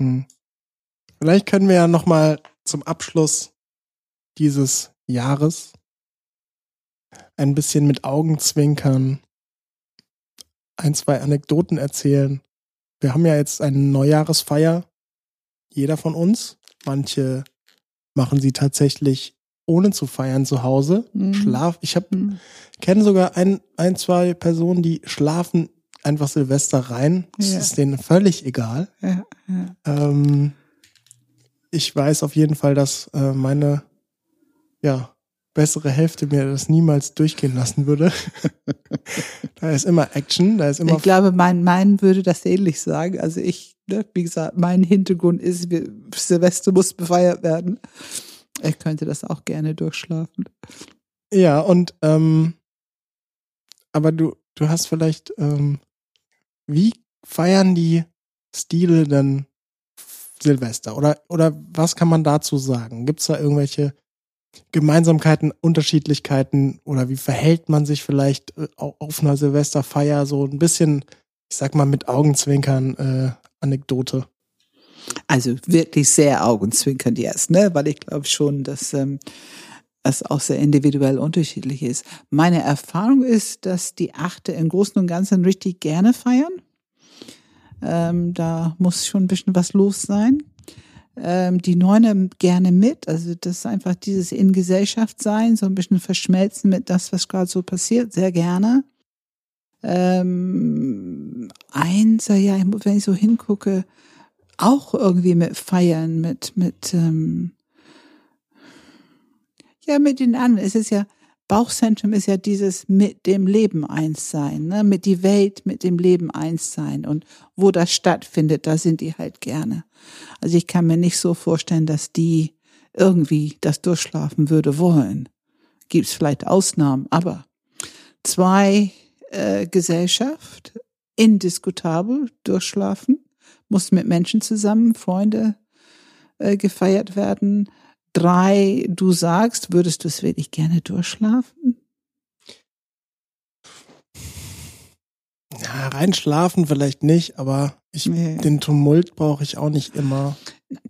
Hm. Vielleicht können wir ja noch mal zum Abschluss dieses Jahres ein bisschen mit Augenzwinkern ein, zwei Anekdoten erzählen. Wir haben ja jetzt eine Neujahresfeier, jeder von uns. Manche machen sie tatsächlich ohne zu feiern zu Hause. Mhm. Schlaf. Ich habe Mhm. kenne sogar ein, ein, zwei Personen, die schlafen einfach Silvester rein. Es Ja. ist denen völlig egal. Ja, ja. Ähm, ich weiß auf jeden Fall, dass äh, meine ja, bessere Hälfte mir das niemals durchgehen lassen würde. da ist immer Action, da ist immer Ich glaube, mein, mein würde das ähnlich sagen. Also ich, ne, wie gesagt, mein Hintergrund ist, Silvester muss befeiert werden. Ich könnte das auch gerne durchschlafen. Ja, und ähm, aber du, du hast vielleicht, ähm, wie feiern die Stile denn Silvester? Oder, oder was kann man dazu sagen? Gibt es da irgendwelche Gemeinsamkeiten, Unterschiedlichkeiten oder wie verhält man sich vielleicht äh, au- auf einer Silvesterfeier so ein bisschen, ich sag mal mit Augenzwinkern äh, Anekdote? Also wirklich sehr augenzwinkernd jetzt, ne? Weil ich glaube schon, dass ähm, es auch sehr individuell unterschiedlich ist. Meine Erfahrung ist, dass die Achte im Großen und Ganzen richtig gerne feiern. Ähm, da muss schon ein bisschen was los sein. Ähm, die Neune gerne mit, also das ist einfach dieses in Gesellschaft sein, so ein bisschen verschmelzen mit das, was gerade so passiert, sehr gerne. Ähm, Einser, ja, wenn ich so hingucke, auch irgendwie mit Feiern, mit, mit, ähm, Ja, mit den anderen. Es ist ja, Bauchzentrum ist ja dieses mit dem Leben eins sein, ne? mit die Welt, mit dem Leben eins sein. Und wo das stattfindet, da sind die halt gerne. Also ich kann mir nicht so vorstellen, dass die irgendwie das durchschlafen würde wollen. Gibt es vielleicht Ausnahmen, aber zwei äh, Gesellschaft, indiskutabel durchschlafen, muss mit Menschen zusammen, Freunde äh, gefeiert werden drei du sagst, würdest du es wirklich gerne durchschlafen? Ja, reinschlafen vielleicht nicht, aber ich, nee. den Tumult brauche ich auch nicht immer.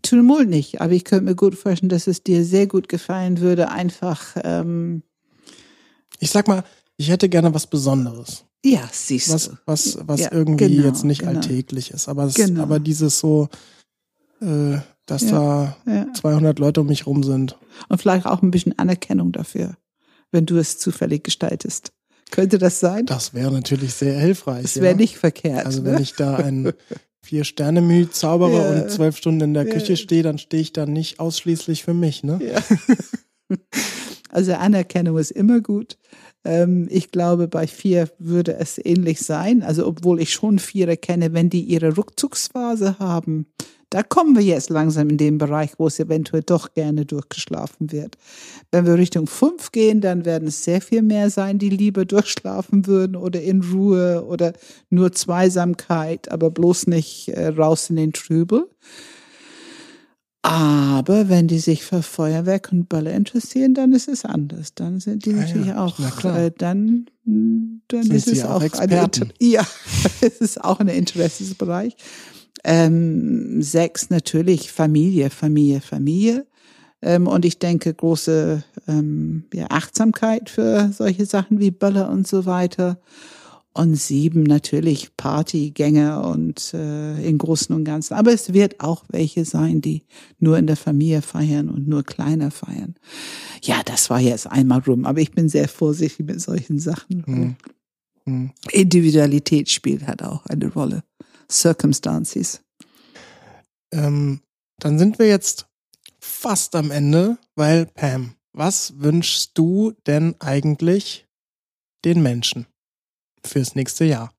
Tumult nicht, aber ich könnte mir gut vorstellen, dass es dir sehr gut gefallen würde, einfach. Ähm ich sag mal, ich hätte gerne was Besonderes. Ja, siehst was, du. Was, was ja, irgendwie genau, jetzt nicht genau. alltäglich ist. Aber, es, genau. aber dieses so, äh, dass ja, da ja. 200 Leute um mich rum sind. Und vielleicht auch ein bisschen Anerkennung dafür, wenn du es zufällig gestaltest. Könnte das sein? Das wäre natürlich sehr hilfreich. Das wäre ja. nicht verkehrt. Also wenn ne? ich da ein Vier-Sterne-Mühe zaubere und zwölf Stunden in der Küche stehe, dann stehe ich da nicht ausschließlich für mich. Ne? Also Anerkennung ist immer gut. Ähm, ich glaube, bei vier würde es ähnlich sein. Also obwohl ich schon Vierer kenne, wenn die ihre Rückzugsphase haben, da kommen wir jetzt langsam in den Bereich, wo es eventuell doch gerne durchgeschlafen wird. Wenn wir Richtung fünf gehen, dann werden es sehr viel mehr sein, die lieber durchschlafen würden oder in Ruhe oder nur Zweisamkeit, aber bloß nicht äh, raus in den Trübel. Aber wenn die sich für Feuerwerk und Böller interessieren, dann ist es anders. Dann sind die ah, natürlich ja. auch, äh, dann, dann sind ist es auch, auch eine, ja, es ist auch ein Interessensbereich. Ähm, sechs natürlich Familie, Familie, Familie. Ähm, und ich denke große ähm, ja, Achtsamkeit für solche Sachen wie Böller und so weiter. Und sieben natürlich Partygänger und äh, im Großen und Ganzen. Aber es wird auch welche sein, die nur in der Familie feiern und nur kleiner feiern. Ja, das war jetzt einmal rum, aber ich bin sehr vorsichtig mit solchen Sachen. Mhm. Mhm. Individualität spielt halt auch eine Rolle. Circumstances. Ähm, dann sind wir jetzt fast am Ende, weil Pam, was wünschst du denn eigentlich den Menschen fürs nächste Jahr?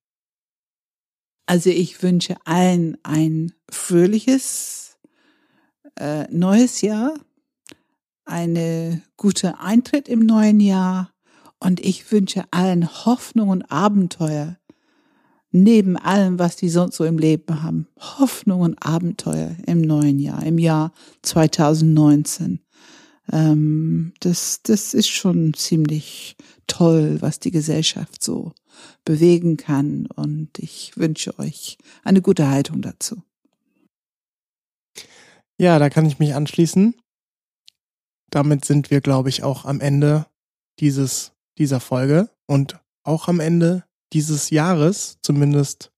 Also ich wünsche allen ein fröhliches äh, neues Jahr, eine gute Eintritt im neuen Jahr und ich wünsche allen Hoffnung und Abenteuer neben allem, was die sonst so im Leben haben. Hoffnung und Abenteuer im neuen Jahr, im Jahr 2019. Ähm, das, das ist schon ziemlich toll, was die Gesellschaft so bewegen kann. Und ich wünsche euch eine gute Haltung dazu. Ja, da kann ich mich anschließen. Damit sind wir, glaube ich, auch am Ende dieses, dieser Folge und auch am Ende dieses Jahres, zumindest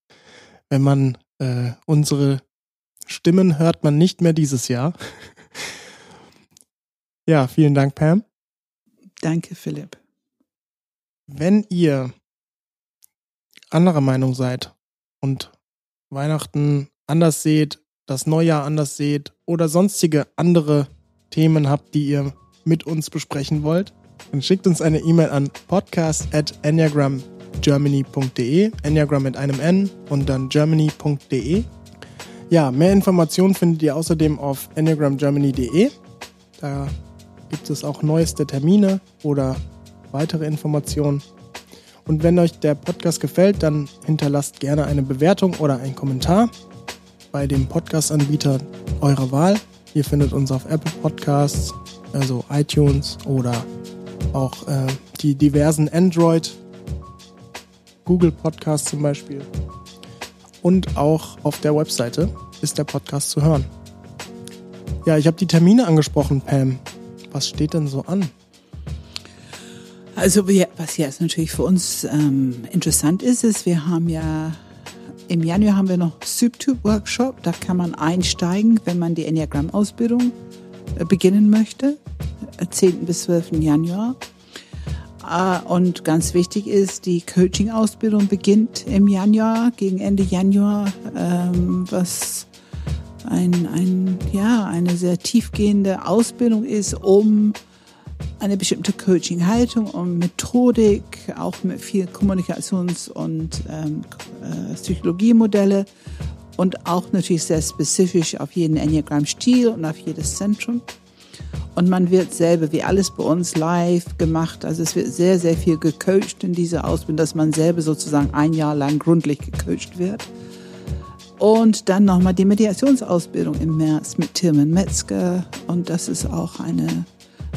wenn man äh, unsere Stimmen hört man nicht mehr dieses Jahr. ja, vielen Dank, Pam. Danke, Philipp. Wenn ihr anderer Meinung seid und Weihnachten anders seht, das Neujahr anders seht oder sonstige andere Themen habt, die ihr mit uns besprechen wollt, dann schickt uns eine E-Mail an podcast at enneagram.com germany.de, Enneagram mit einem N und dann germany.de. Ja, mehr Informationen findet ihr außerdem auf enneagramgermany.de. Da gibt es auch neueste Termine oder weitere Informationen. Und wenn euch der Podcast gefällt, dann hinterlasst gerne eine Bewertung oder einen Kommentar bei dem Podcast-Anbieter eurer Wahl. Ihr findet uns auf Apple Podcasts, also iTunes oder auch äh, die diversen Android- Google Podcast zum Beispiel. Und auch auf der Webseite ist der Podcast zu hören. Ja, ich habe die Termine angesprochen, Pam. Was steht denn so an? Also was jetzt natürlich für uns ähm, interessant ist, ist, wir haben ja im Januar haben wir noch SübTube Workshop. Da kann man einsteigen, wenn man die Enneagram-Ausbildung äh, beginnen möchte. 10. Äh, bis 12. Januar. Und ganz wichtig ist, die Coaching-Ausbildung beginnt im Januar, gegen Ende Januar, ähm, was ein, ein, ja, eine sehr tiefgehende Ausbildung ist, um eine bestimmte Coaching-Haltung und Methodik, auch mit viel Kommunikations- und ähm, äh, Psychologiemodelle und auch natürlich sehr spezifisch auf jeden Enneagramm-Stil und auf jedes Zentrum. Und man wird selber, wie alles bei uns, live gemacht. Also es wird sehr, sehr viel gecoacht in dieser Ausbildung, dass man selber sozusagen ein Jahr lang gründlich gecoacht wird. Und dann nochmal die Mediationsausbildung im März mit Tilman Metzger. Und das ist auch eine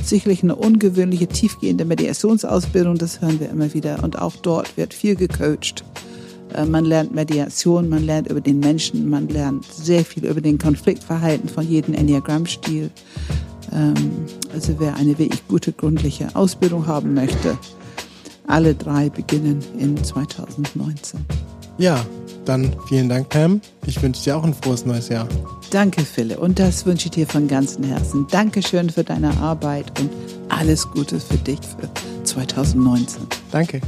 sicherlich eine ungewöhnliche, tiefgehende Mediationsausbildung. Das hören wir immer wieder. Und auch dort wird viel gecoacht. Äh, man lernt Mediation, man lernt über den Menschen, man lernt sehr viel über den Konfliktverhalten von jedem Enneagrammstil. Ähm, also wer eine wirklich gute, gründliche Ausbildung haben möchte, alle drei beginnen in 2019. Ja, dann vielen Dank, Pam. Ich wünsche dir auch ein frohes neues Jahr. Danke, Philipp. Und das wünsche ich dir von ganzem Herzen. Dankeschön für deine Arbeit und alles Gute für dich für 2019. Danke.